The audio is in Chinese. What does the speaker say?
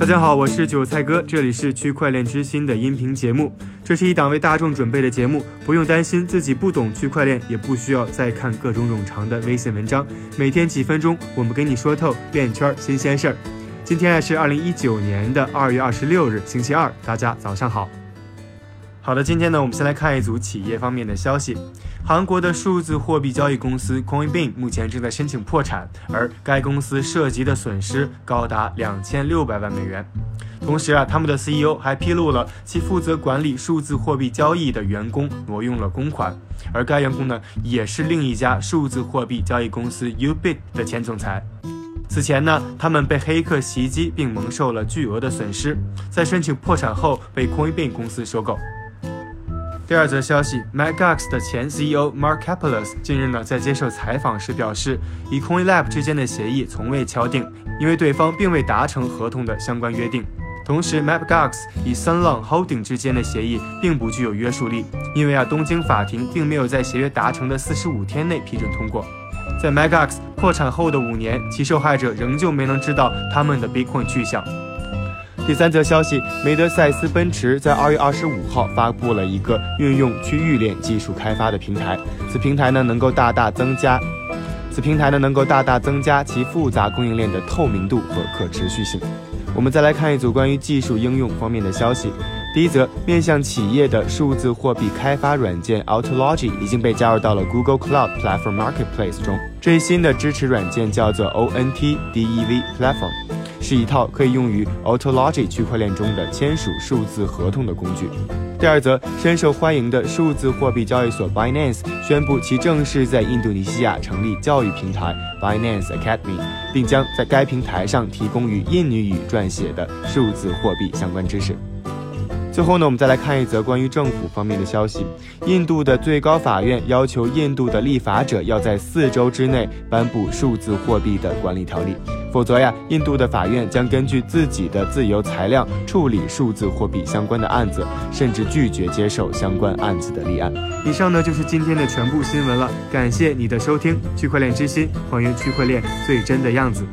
大家好，我是韭菜哥，这里是区块链之心的音频节目。这是一档为大众准备的节目，不用担心自己不懂区块链，也不需要再看各种冗长的微信文章。每天几分钟，我们给你说透链圈新鲜事儿。今天啊是二零一九年的二月二十六日，星期二，大家早上好。好的，今天呢，我们先来看一组企业方面的消息。韩国的数字货币交易公司 Coinbase 目前正在申请破产，而该公司涉及的损失高达两千六百万美元。同时啊，他们的 CEO 还披露了其负责管理数字货币交易的员工挪用了公款，而该员工呢，也是另一家数字货币交易公司 Ubit 的前总裁。此前呢，他们被黑客袭击并蒙受了巨额的损失，在申请破产后被 Coinbase 公司收购。第二则消息，MacGax 的前 CEO Mark Kapelos 近日呢在接受采访时表示，与 CoinLab 之间的协议从未敲定，因为对方并未达成合同的相关约定。同时 mapgax 与 Sunlong Holding 之间的协议并不具有约束力，因为啊东京法庭并没有在协约达成的四十五天内批准通过。在 MacGax 破产后的五年，其受害者仍旧没能知道他们的 Bitcoin 去向。第三则消息，梅德赛斯奔驰在二月二十五号发布了一个运用区域链技术开发的平台。此平台呢，能够大大增加，此平台呢，能够大大增加其复杂供应链的透明度和可持续性。我们再来看一组关于技术应用方面的消息。第一则，面向企业的数字货币开发软件 Autology 已经被加入到了 Google Cloud Platform Marketplace 中。这一新的支持软件叫做 ONT-DEV Platform。是一套可以用于 Autology 区块链中的签署数字合同的工具。第二则，深受欢迎的数字货币交易所 Binance 宣布其正式在印度尼西亚成立教育平台 Binance Academy，并将在该平台上提供与印尼语撰写的数字货币相关知识。最后呢，我们再来看一则关于政府方面的消息。印度的最高法院要求印度的立法者要在四周之内颁布数字货币的管理条例，否则呀，印度的法院将根据自己的自由裁量处理数字货币相关的案子，甚至拒绝接受相关案子的立案。以上呢就是今天的全部新闻了，感谢你的收听，区块链之心，还原区块链最真的样子。